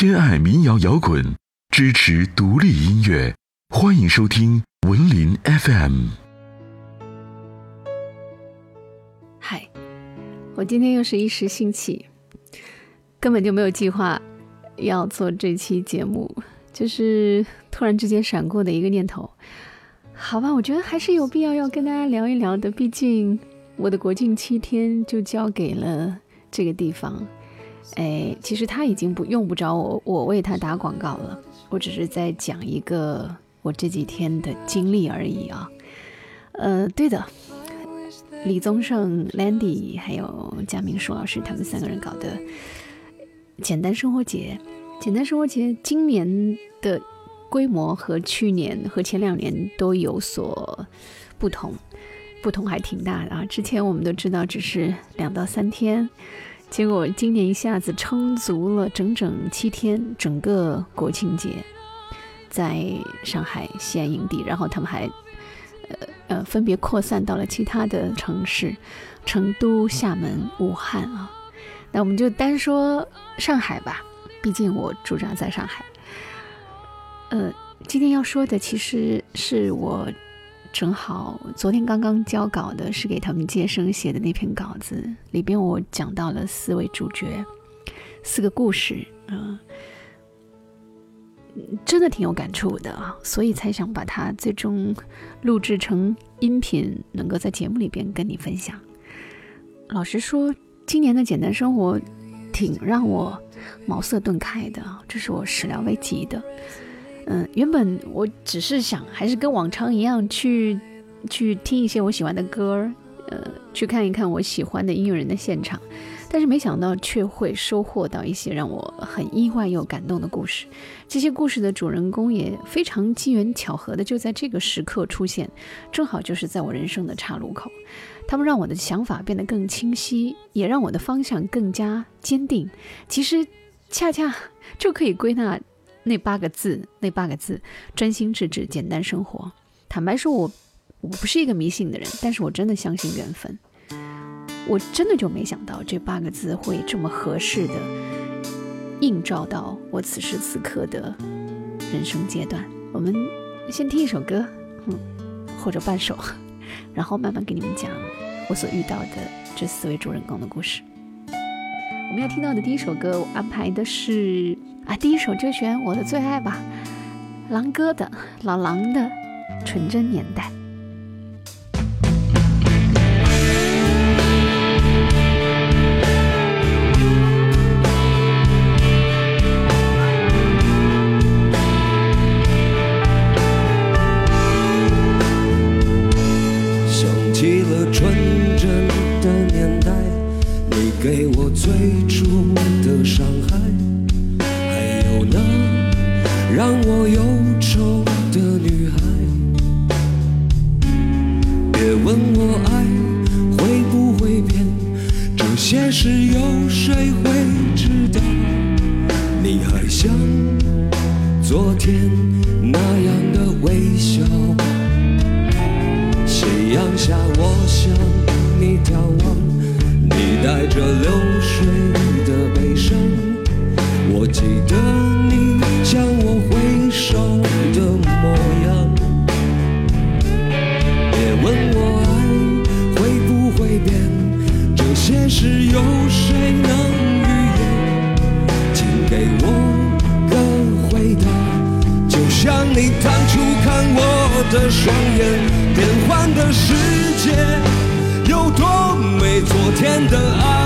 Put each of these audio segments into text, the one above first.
偏爱民谣摇滚，支持独立音乐，欢迎收听文林 FM。嗨，我今天又是一时兴起，根本就没有计划要做这期节目，就是突然之间闪过的一个念头。好吧，我觉得还是有必要要跟大家聊一聊的，毕竟我的国庆七天就交给了这个地方。哎，其实他已经不用不着我，我为他打广告了。我只是在讲一个我这几天的经历而已啊。呃，对的，李宗盛、Landy 还有贾明舒老师他们三个人搞的简单生活节。简单生活节今年的规模和去年和前两年都有所不同，不同还挺大的啊。之前我们都知道只是两到三天。结果今年一下子撑足了整整七天，整个国庆节在上海西安营地，然后他们还呃呃分别扩散到了其他的城市，成都、厦门、武汉啊。那我们就单说上海吧，毕竟我驻扎在上海。呃，今天要说的其实是我。正好昨天刚刚交稿的是给他们接生写的那篇稿子，里边我讲到了四位主角，四个故事，嗯，真的挺有感触的，所以才想把它最终录制成音频，能够在节目里边跟你分享。老实说，今年的简单生活挺让我茅塞顿开的，这是我始料未及的。嗯，原本我只是想，还是跟往常一样去去听一些我喜欢的歌儿呃，去看一看我喜欢的音乐人的现场，但是没想到却会收获到一些让我很意外又感动的故事。这些故事的主人公也非常机缘巧合的就在这个时刻出现，正好就是在我人生的岔路口。他们让我的想法变得更清晰，也让我的方向更加坚定。其实，恰恰就可以归纳。那八个字，那八个字，专心致志，简单生活。坦白说，我我不是一个迷信的人，但是我真的相信缘分。我真的就没想到这八个字会这么合适的映照到我此时此刻的人生阶段。我们先听一首歌，嗯，或者半首，然后慢慢给你们讲我所遇到的这四位主人公的故事。我们要听到的第一首歌，我安排的是。啊，第一首就选我的最爱吧，狼哥的老狼的纯真年代。有些事有谁会知道？你还像昨天那样的微笑，夕阳下我向你眺望，你带着流水的悲伤，我记得你。向我的双眼，变幻的世界有多美？昨天的爱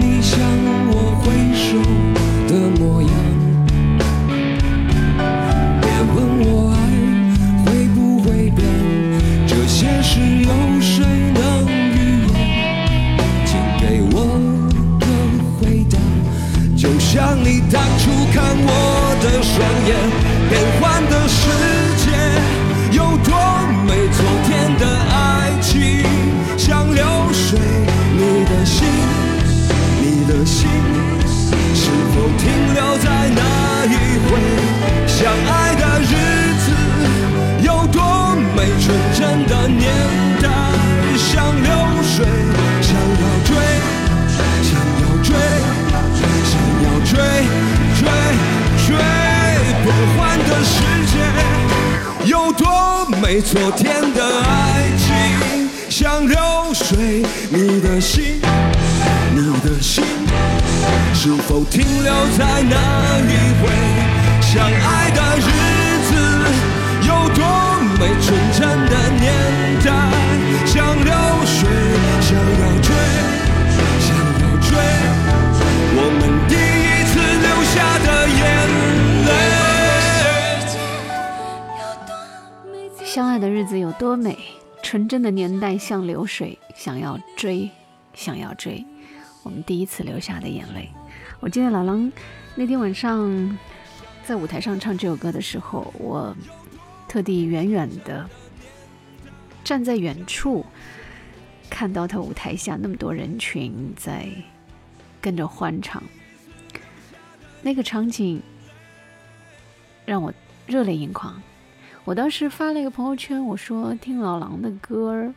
你向我挥手。昨天的爱情像流水，你的心，你的心，是否停留在那一回？相爱的日子有多美？纯真多美？纯真的年代像流水，想要追，想要追，我们第一次流下的眼泪。我记得老狼那天晚上在舞台上唱这首歌的时候，我特地远远的站在远处，看到他舞台下那么多人群在跟着欢唱，那个场景让我热泪盈眶。我当时发了一个朋友圈，我说听老狼的歌儿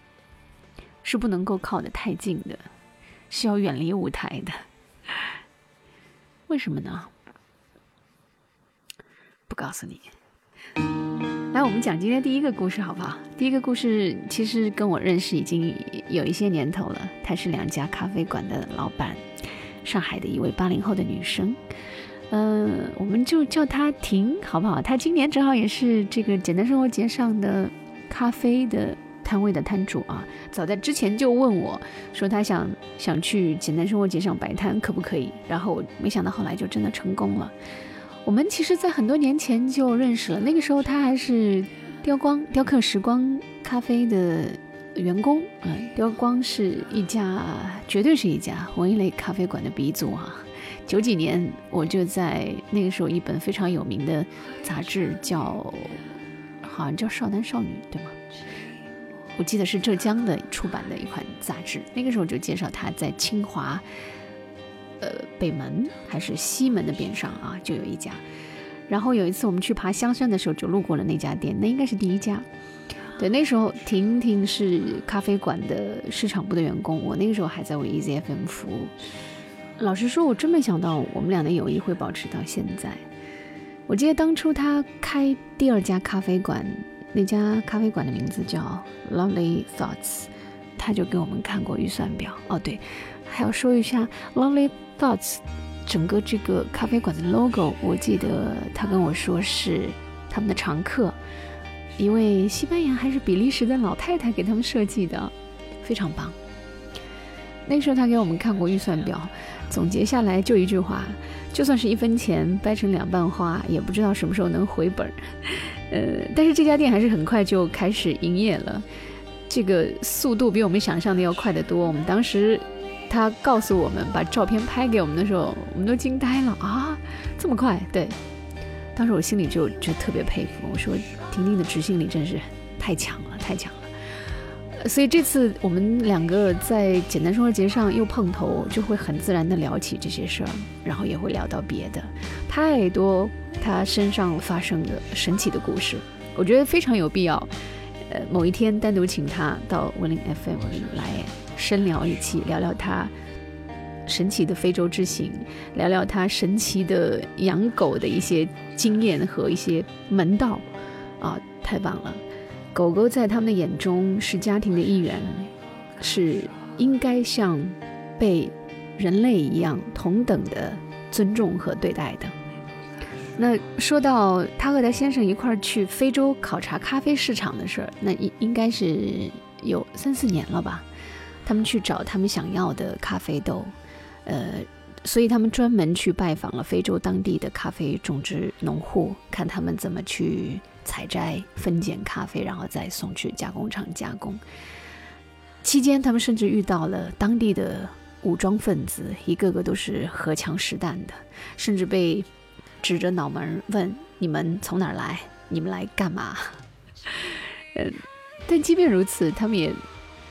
是不能够靠得太近的，是要远离舞台的。为什么呢？不告诉你。来，我们讲今天第一个故事，好不好？第一个故事其实跟我认识已经有一些年头了。她是两家咖啡馆的老板，上海的一位八零后的女生。呃，我们就叫他婷，好不好？他今年正好也是这个简单生活节上的咖啡的摊位的摊主啊。早在之前就问我说，他想想去简单生活节上摆摊，可不可以？然后没想到后来就真的成功了。我们其实，在很多年前就认识了。那个时候，他还是雕光雕刻时光咖啡的员工。嗯，雕光是一家，绝对是一家文艺类咖啡馆的鼻祖啊。九几年，我就在那个时候，一本非常有名的杂志叫，好像叫《少男少女》，对吗？我记得是浙江的出版的一款杂志。那个时候就介绍他在清华。呃，北门还是西门的边上啊，就有一家。然后有一次我们去爬香山的时候，就路过了那家店，那应该是第一家。对，那时候婷婷是咖啡馆的市场部的员工，我那个时候还在为 EZFM 服务。老实说，我真没想到我们俩的友谊会保持到现在。我记得当初他开第二家咖啡馆，那家咖啡馆的名字叫 Lovely Thoughts，他就给我们看过预算表。哦，对，还要说一下 Lovely。Thoughts，整个这个咖啡馆的 logo，我记得他跟我说是他们的常客，一位西班牙还是比利时的老太太给他们设计的，非常棒。那时候他给我们看过预算表，总结下来就一句话：就算是一分钱掰成两半花，也不知道什么时候能回本。呃，但是这家店还是很快就开始营业了，这个速度比我们想象的要快得多。我们当时。他告诉我们，把照片拍给我们的时候，我们都惊呆了啊！这么快？对，当时我心里就就特别佩服，我说婷婷的执行力真是太强了，太强了。所以这次我们两个在简单生活节上又碰头，就会很自然的聊起这些事儿，然后也会聊到别的，太多他身上发生的神奇的故事，我觉得非常有必要。呃，某一天单独请他到文林 FM 来。深聊一期，聊聊他神奇的非洲之行，聊聊他神奇的养狗的一些经验和一些门道，啊，太棒了！狗狗在他们的眼中是家庭的一员，是应该像被人类一样同等的尊重和对待的。那说到他和他先生一块儿去非洲考察咖啡市场的事儿，那应应该是有三四年了吧。他们去找他们想要的咖啡豆，呃，所以他们专门去拜访了非洲当地的咖啡种植农户，看他们怎么去采摘、分拣咖啡，然后再送去加工厂加工。期间，他们甚至遇到了当地的武装分子，一个个都是荷枪实弹的，甚至被指着脑门问：“你们从哪儿来？你们来干嘛？”嗯，但即便如此，他们也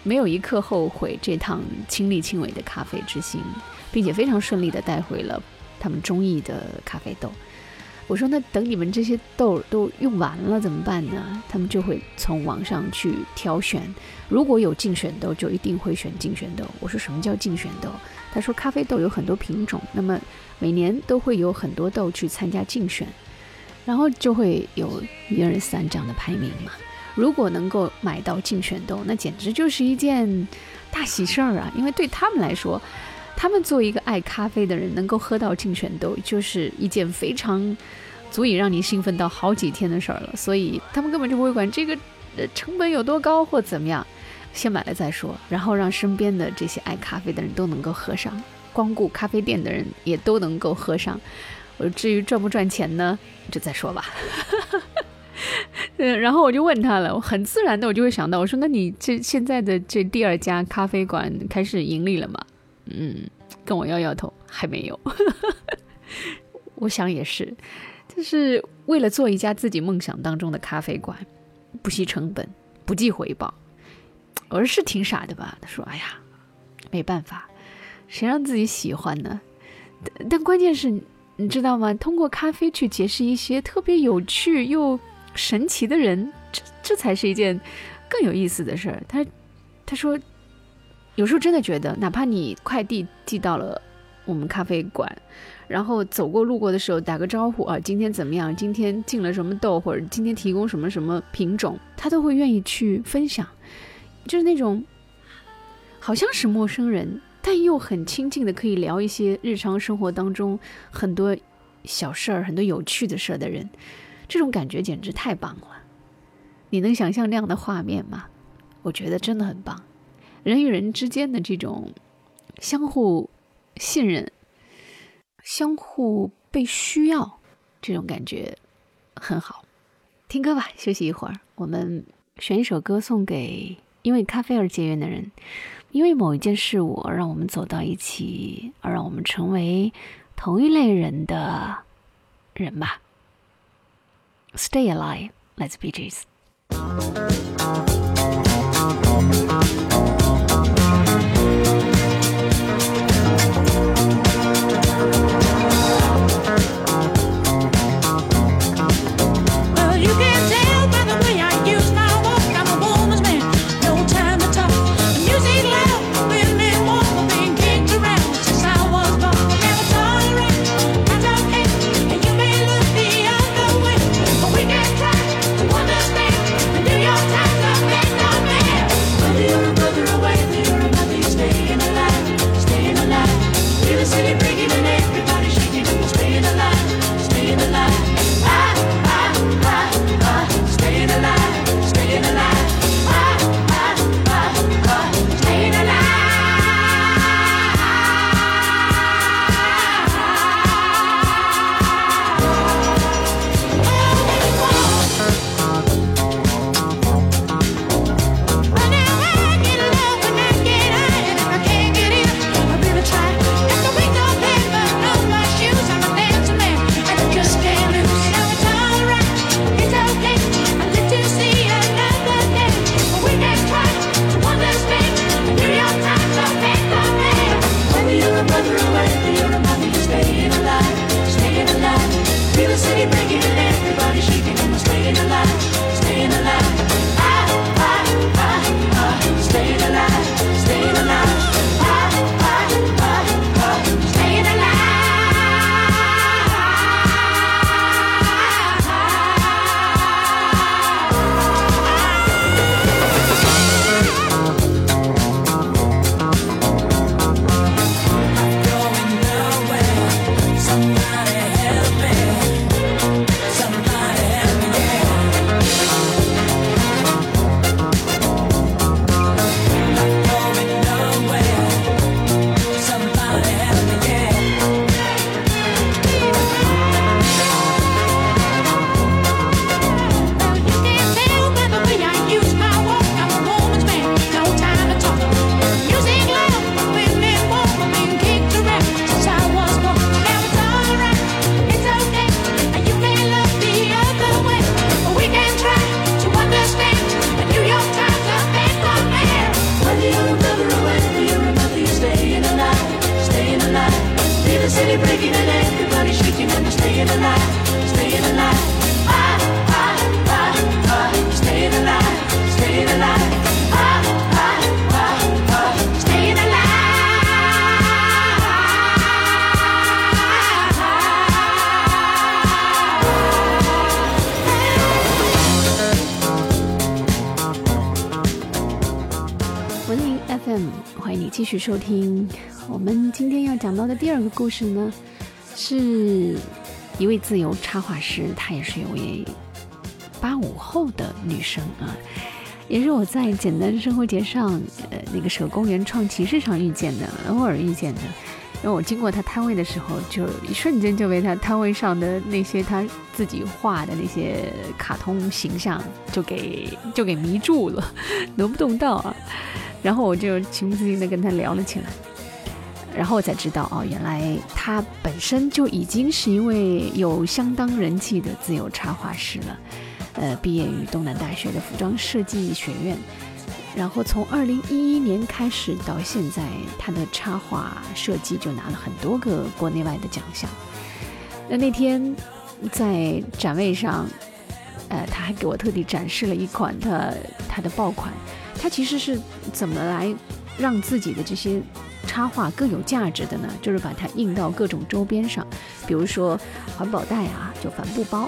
没有一刻后悔这趟亲力亲为的咖啡之行，并且非常顺利地带回了他们中意的咖啡豆。我说：“那等你们这些豆都用完了怎么办呢？”他们就会从网上去挑选，如果有竞选豆，就一定会选竞选豆。我说：“什么叫竞选豆？”他说：“咖啡豆有很多品种，那么每年都会有很多豆去参加竞选，然后就会有一二三这样的排名嘛。如果能够买到竞选豆，那简直就是一件大喜事儿啊！因为对他们来说，他们作为一个爱咖啡的人，能够喝到竞选豆，就是一件非常足以让你兴奋到好几天的事儿了。所以他们根本就不会管这个呃成本有多高或怎么样，先买了再说，然后让身边的这些爱咖啡的人都能够喝上，光顾咖啡店的人也都能够喝上。我至于赚不赚钱呢，就再说吧。嗯，然后我就问他了，我很自然的我就会想到，我说那你这现在的这第二家咖啡馆开始盈利了吗？嗯，跟我摇摇头，还没有。我想也是，就是为了做一家自己梦想当中的咖啡馆，不惜成本，不计回报。我说是挺傻的吧？他说：“哎呀，没办法，谁让自己喜欢呢？但但关键是，你知道吗？通过咖啡去结识一些特别有趣又神奇的人，这这才是一件更有意思的事儿。”他他说。有时候真的觉得，哪怕你快递寄到了我们咖啡馆，然后走过路过的时候打个招呼啊，今天怎么样？今天进了什么豆，或者今天提供什么什么品种，他都会愿意去分享，就是那种好像是陌生人，但又很亲近的，可以聊一些日常生活当中很多小事儿、很多有趣的事儿的人，这种感觉简直太棒了。你能想象那样的画面吗？我觉得真的很棒。人与人之间的这种相互信任、相互被需要，这种感觉很好。听歌吧，休息一会儿。我们选一首歌送给因为咖啡而结缘的人，因为某一件事物而让我们走到一起，而让我们成为同一类人的人吧。Stay alive, let's be Jesus。New York Times 收听。我们今天要讲到的第二个故事呢，是一位自由插画师，她也是一位八五后的女生啊，也是我在简单生活节上，呃，那个手工原创集市上遇见的，偶尔遇见的。因为我经过她摊位的时候，就一瞬间就被她摊位上的那些她自己画的那些卡通形象就给就给迷住了，挪不动道啊。然后我就情不自禁地跟她聊了起来。然后我才知道哦，原来他本身就已经是一位有相当人气的自由插画师了。呃，毕业于东南大学的服装设计学院，然后从二零一一年开始到现在，他的插画设计就拿了很多个国内外的奖项。那那天在展位上，呃，他还给我特地展示了一款他他的爆款。他其实是怎么来让自己的这些插画更有价值的呢？就是把它印到各种周边上，比如说环保袋啊，就帆布包，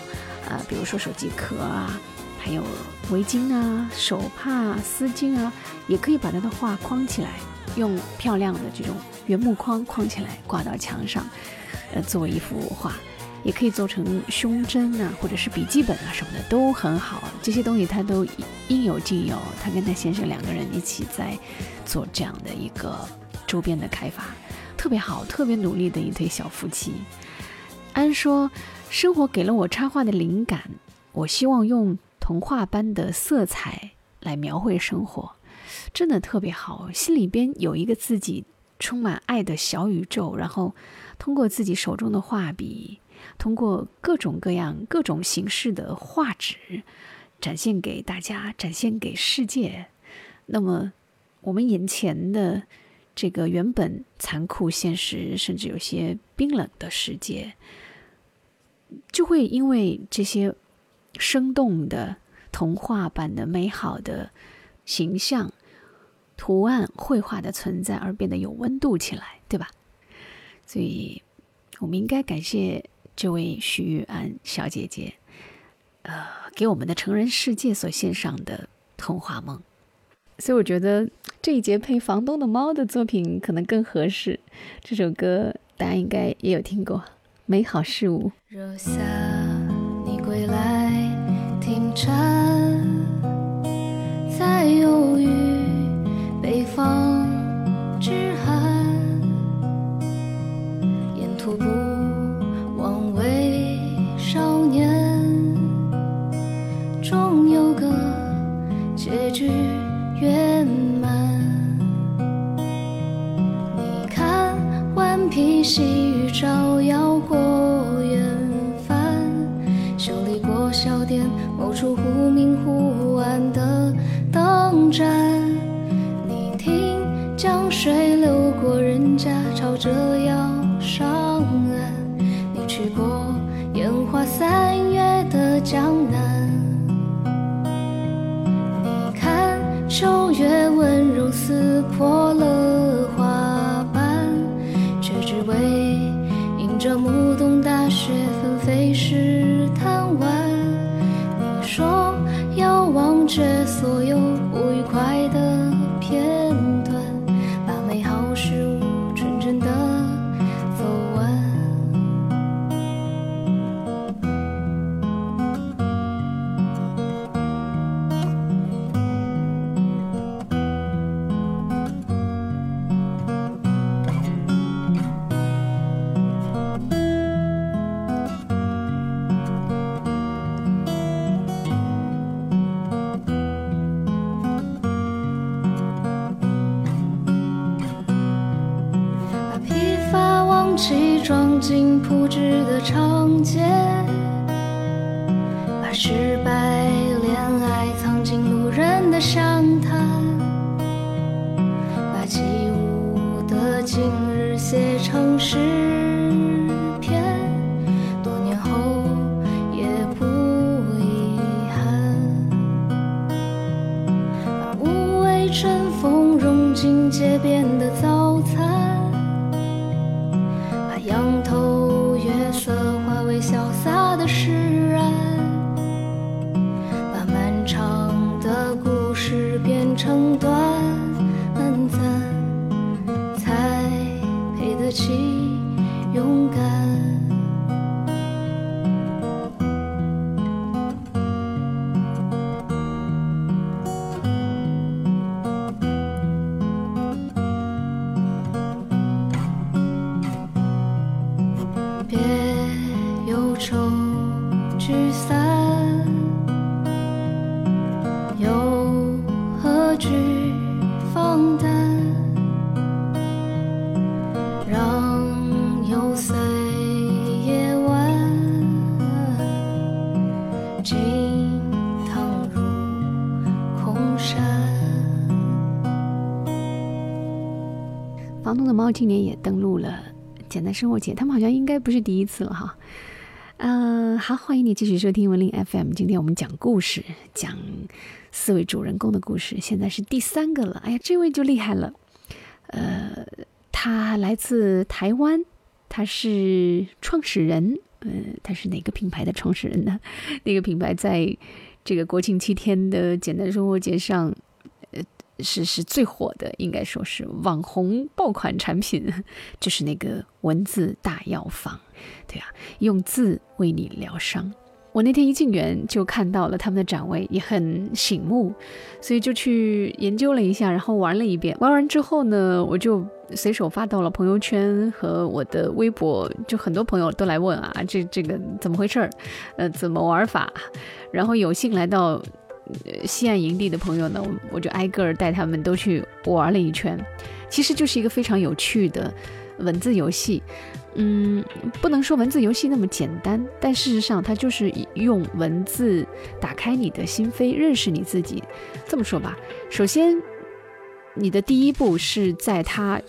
啊，比如说手机壳啊，还有围巾啊、手帕、丝巾啊，也可以把他的画框起来，用漂亮的这种原木框框起来，挂到墙上，呃，作为一幅画，也可以做成胸针啊，或者是笔记本啊什么的，都很好。这些东西他都应有尽有。他跟他先生两个人一起在做这样的一个。周边的开发特别好，特别努力的一对小夫妻。安说：“生活给了我插画的灵感，我希望用童话般的色彩来描绘生活，真的特别好。心里边有一个自己充满爱的小宇宙，然后通过自己手中的画笔，通过各种各样、各种形式的画纸，展现给大家，展现给世界。那么，我们眼前的。”这个原本残酷、现实，甚至有些冰冷的世界，就会因为这些生动的、童话般的、美好的形象、图案、绘画的存在而变得有温度起来，对吧？所以，我们应该感谢这位徐玉安小姐姐，呃，给我们的成人世界所献上的童话梦。所以我觉得这一节配《房东的猫》的作品可能更合适。这首歌大家应该也有听过，《美好事物》。若夏你归来，停船，在忧郁北方勇敢。今年也登录了简单生活节，他们好像应该不是第一次了哈。嗯、好，欢迎你继续收听文林 FM。今天我们讲故事，讲四位主人公的故事，现在是第三个了。哎呀，这位就厉害了，呃，他来自台湾，他是创始人，呃，他是哪个品牌的创始人呢？那个品牌在这个国庆七天的简单生活节上，是是最火的，应该说是网红爆款产品，就是那个文字大药房，对啊，用字为你疗伤。我那天一进园就看到了他们的展位，也很醒目，所以就去研究了一下，然后玩了一遍。玩完之后呢，我就随手发到了朋友圈和我的微博，就很多朋友都来问啊，这这个怎么回事儿？呃，怎么玩法？然后有幸来到西岸营地的朋友呢，我我就挨个儿带他们都去玩了一圈。其实就是一个非常有趣的文字游戏。嗯，不能说文字游戏那么简单，但事实上它就是用文字打开你的心扉，认识你自己。这么说吧，首先，你的第一步是在它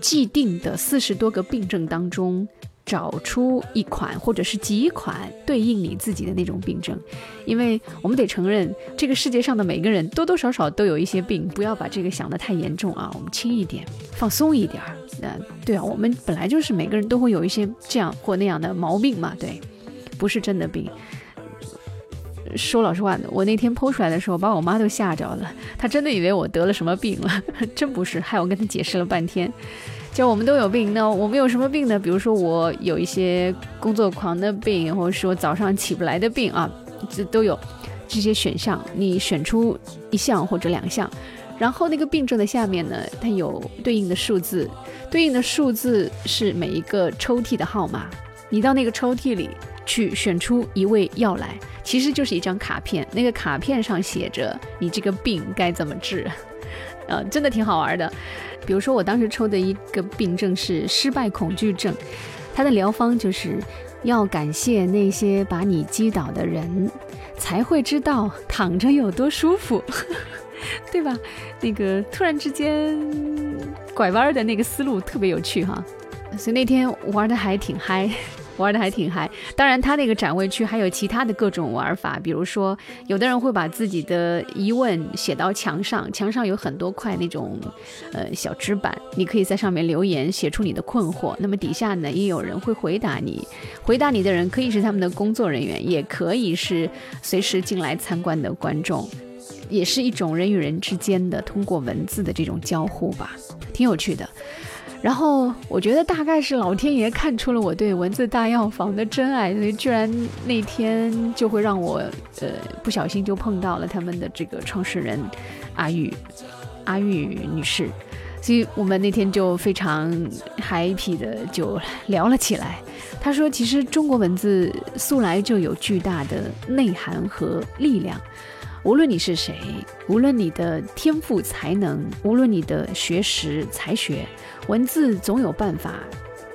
既定的四十多个病症当中。找出一款或者是几款对应你自己的那种病症，因为我们得承认，这个世界上的每个人多多少少都有一些病，不要把这个想得太严重啊，我们轻一点，放松一点儿。那对啊，我们本来就是每个人都会有一些这样或那样的毛病嘛，对，不是真的病。说老实话，我那天剖出来的时候，把我妈都吓着了，她真的以为我得了什么病了，真不是，害我跟她解释了半天。就我们都有病，那我们有什么病呢？比如说我有一些工作狂的病，或者说早上起不来的病啊，这都有这些选项。你选出一项或者两项，然后那个病症的下面呢，它有对应的数字，对应的数字是每一个抽屉的号码。你到那个抽屉里去选出一味药来，其实就是一张卡片，那个卡片上写着你这个病该怎么治，呃，真的挺好玩的。比如说，我当时抽的一个病症是失败恐惧症，它的疗方就是要感谢那些把你击倒的人，才会知道躺着有多舒服，对吧？那个突然之间拐弯的那个思路特别有趣哈，所以那天玩的还挺嗨。玩的还挺嗨，当然，他那个展位区还有其他的各种玩法，比如说，有的人会把自己的疑问写到墙上，墙上有很多块那种呃小纸板，你可以在上面留言，写出你的困惑。那么底下呢，也有人会回答你，回答你的人可以是他们的工作人员，也可以是随时进来参观的观众，也是一种人与人之间的通过文字的这种交互吧，挺有趣的。然后我觉得大概是老天爷看出了我对文字大药房的真爱，所以居然那天就会让我呃不小心就碰到了他们的这个创始人阿玉阿玉女士，所以我们那天就非常 happy 的就聊了起来。她说，其实中国文字素来就有巨大的内涵和力量。无论你是谁，无论你的天赋才能，无论你的学识才学，文字总有办法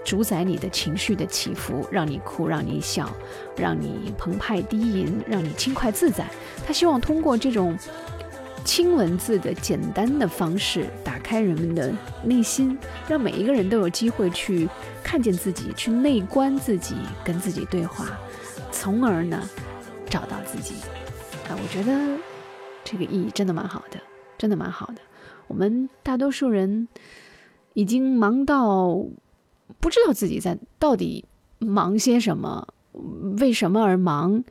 主宰你的情绪的起伏，让你哭，让你笑，让你澎湃低吟，让你轻快自在。他希望通过这种轻文字的简单的方式，打开人们的内心，让每一个人都有机会去看见自己，去内观自己，跟自己对话，从而呢找到自己。我觉得这个意义真的蛮好的，真的蛮好的。我们大多数人已经忙到不知道自己在到底忙些什么，为什么而忙，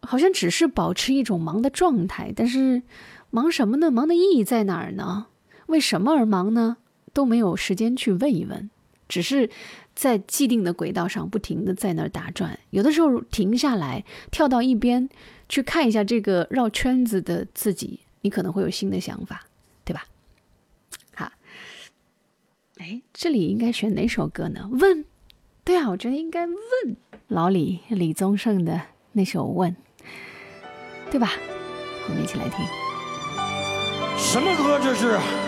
好像只是保持一种忙的状态。但是忙什么呢？忙的意义在哪儿呢？为什么而忙呢？都没有时间去问一问，只是在既定的轨道上不停的在那儿打转。有的时候停下来，跳到一边。去看一下这个绕圈子的自己，你可能会有新的想法，对吧？好，哎，这里应该选哪首歌呢？问，对啊，我觉得应该问老李李宗盛的那首《问》，对吧？我们一起来听。什么歌这是？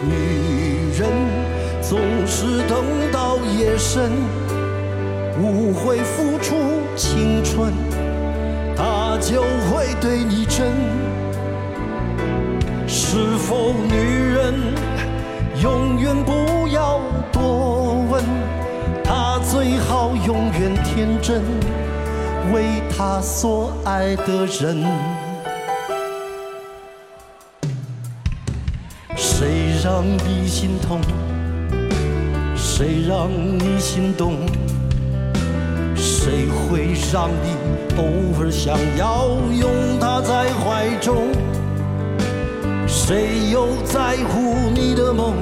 女人总是等到夜深，不会付出青春，她就会对你真。是否女人永远不要多问？她最好永远天真，为她所爱的人。让你心痛？谁让你心动？谁会让你偶尔想要拥她在怀中？谁又在乎你的梦？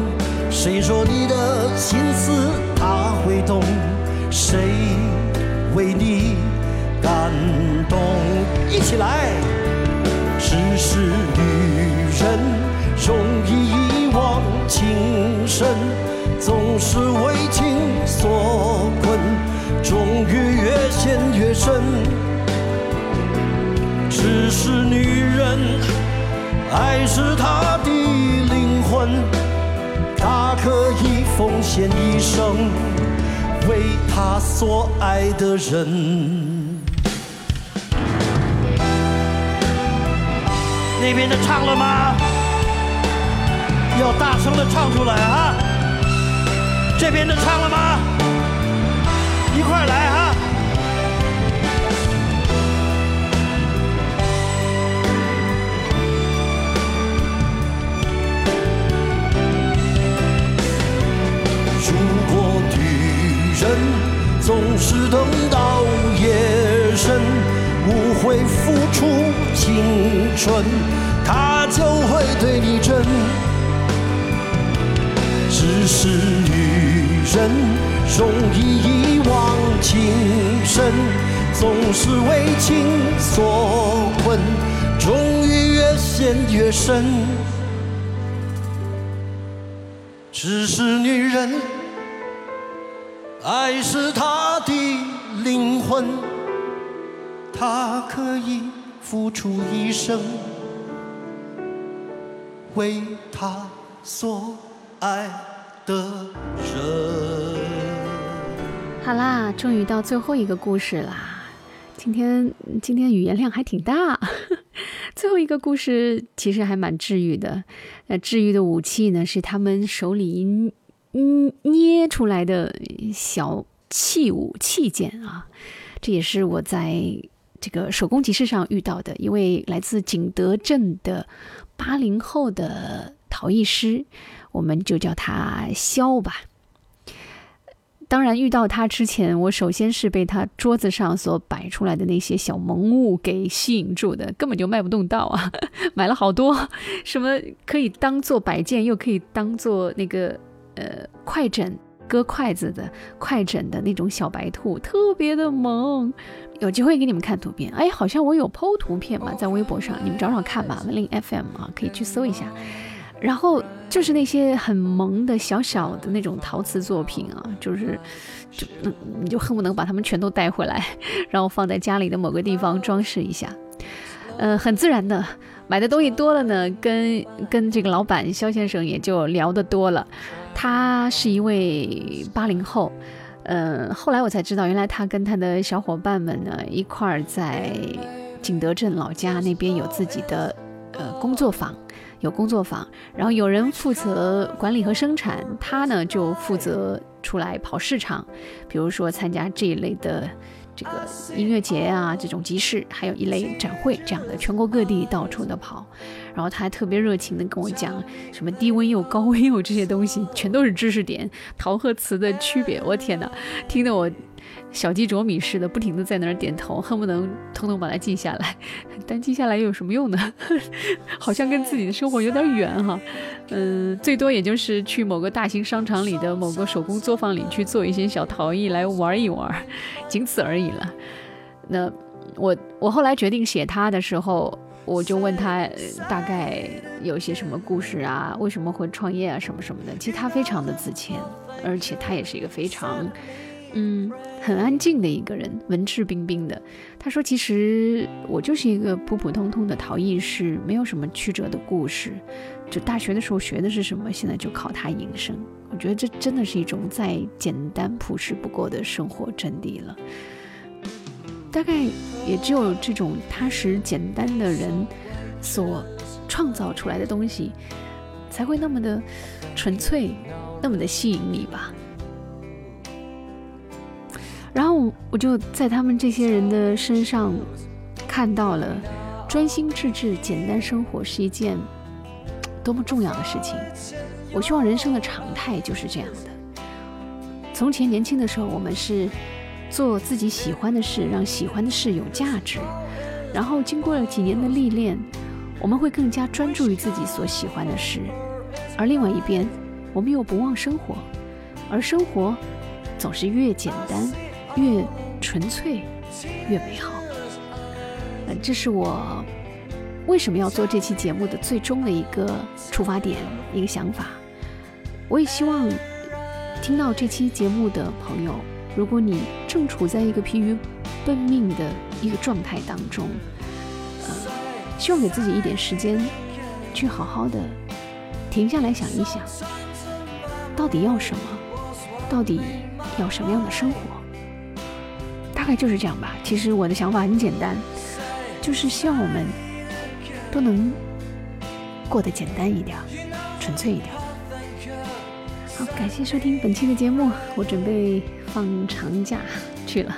谁说你的心思他会懂？谁为你感动？一起来！只是女人容易情深，总是为情所困，终于越陷越深。只是女人，爱是她的灵魂，她可以奉献一生，为她所爱的人。那边的唱了吗？要大声的唱出来啊！这边的唱了吗？一块来哈！如果女人总是等到夜深，不会付出青春，她就会对你真。是女人容易一往情深，总是为情所困，终于越陷越深。只是女人，爱是她的灵魂，她可以付出一生，为她所爱的人。好啦，终于到最后一个故事啦！今天今天语言量还挺大。最后一个故事其实还蛮治愈的。那治愈的武器呢，是他们手里嗯捏出来的小器物器件啊。这也是我在这个手工集市上遇到的一位来自景德镇的八零后的陶艺师，我们就叫他肖吧。当然，遇到他之前，我首先是被他桌子上所摆出来的那些小萌物给吸引住的，根本就卖不动道啊！买了好多，什么可以当做摆件，又可以当做那个呃快枕割筷子的快枕的那种小白兔，特别的萌。有机会给你们看图片，哎，好像我有 p 图片嘛，在微博上，你们找找看吧，文林 FM 啊，可以去搜一下。然后就是那些很萌的小小的那种陶瓷作品啊，就是就嗯，你就恨不能把它们全都带回来，然后放在家里的某个地方装饰一下。呃，很自然的，买的东西多了呢，跟跟这个老板肖先生也就聊得多了。他是一位八零后，呃，后来我才知道，原来他跟他的小伙伴们呢一块儿在景德镇老家那边有自己的呃工作坊。有工作坊，然后有人负责管理和生产，他呢就负责出来跑市场，比如说参加这一类的这个音乐节啊，这种集市，还有一类展会这样的，全国各地到处的跑。然后他还特别热情的跟我讲什么低温釉、高温釉这些东西，全都是知识点，陶和瓷的区别。我天哪，听得我小鸡啄米似的，不停的在那儿点头，恨不能通通把它记下来。但记下来又有什么用呢？好像跟自己的生活有点远哈。嗯，最多也就是去某个大型商场里的某个手工作坊里去做一些小陶艺来玩一玩，仅此而已了。那我我后来决定写他的时候，我就问他大概有些什么故事啊，为什么会创业啊，什么什么的。其实他非常的自谦，而且他也是一个非常嗯很安静的一个人，文质彬彬的。他说：“其实我就是一个普普通通的陶艺师，没有什么曲折的故事。就大学的时候学的是什么，现在就靠它营生。我觉得这真的是一种再简单朴实不过的生活真谛了。大概也只有这种踏实简单的人所创造出来的东西，才会那么的纯粹，那么的吸引你吧。”然后我就在他们这些人的身上看到了，专心致志、简单生活是一件多么重要的事情。我希望人生的常态就是这样的。从前年轻的时候，我们是做自己喜欢的事，让喜欢的事有价值。然后经过了几年的历练，我们会更加专注于自己所喜欢的事。而另外一边，我们又不忘生活，而生活总是越简单。越纯粹，越美好。呃，这是我为什么要做这期节目的最终的一个出发点，一个想法。我也希望听到这期节目的朋友，如果你正处在一个疲于奔命的一个状态当中，呃，希望给自己一点时间，去好好的停下来想一想，到底要什么，到底要什么样的生活。快就是这样吧。其实我的想法很简单，就是希望我们都能过得简单一点，纯粹一点。好，感谢收听本期的节目，我准备放长假去了。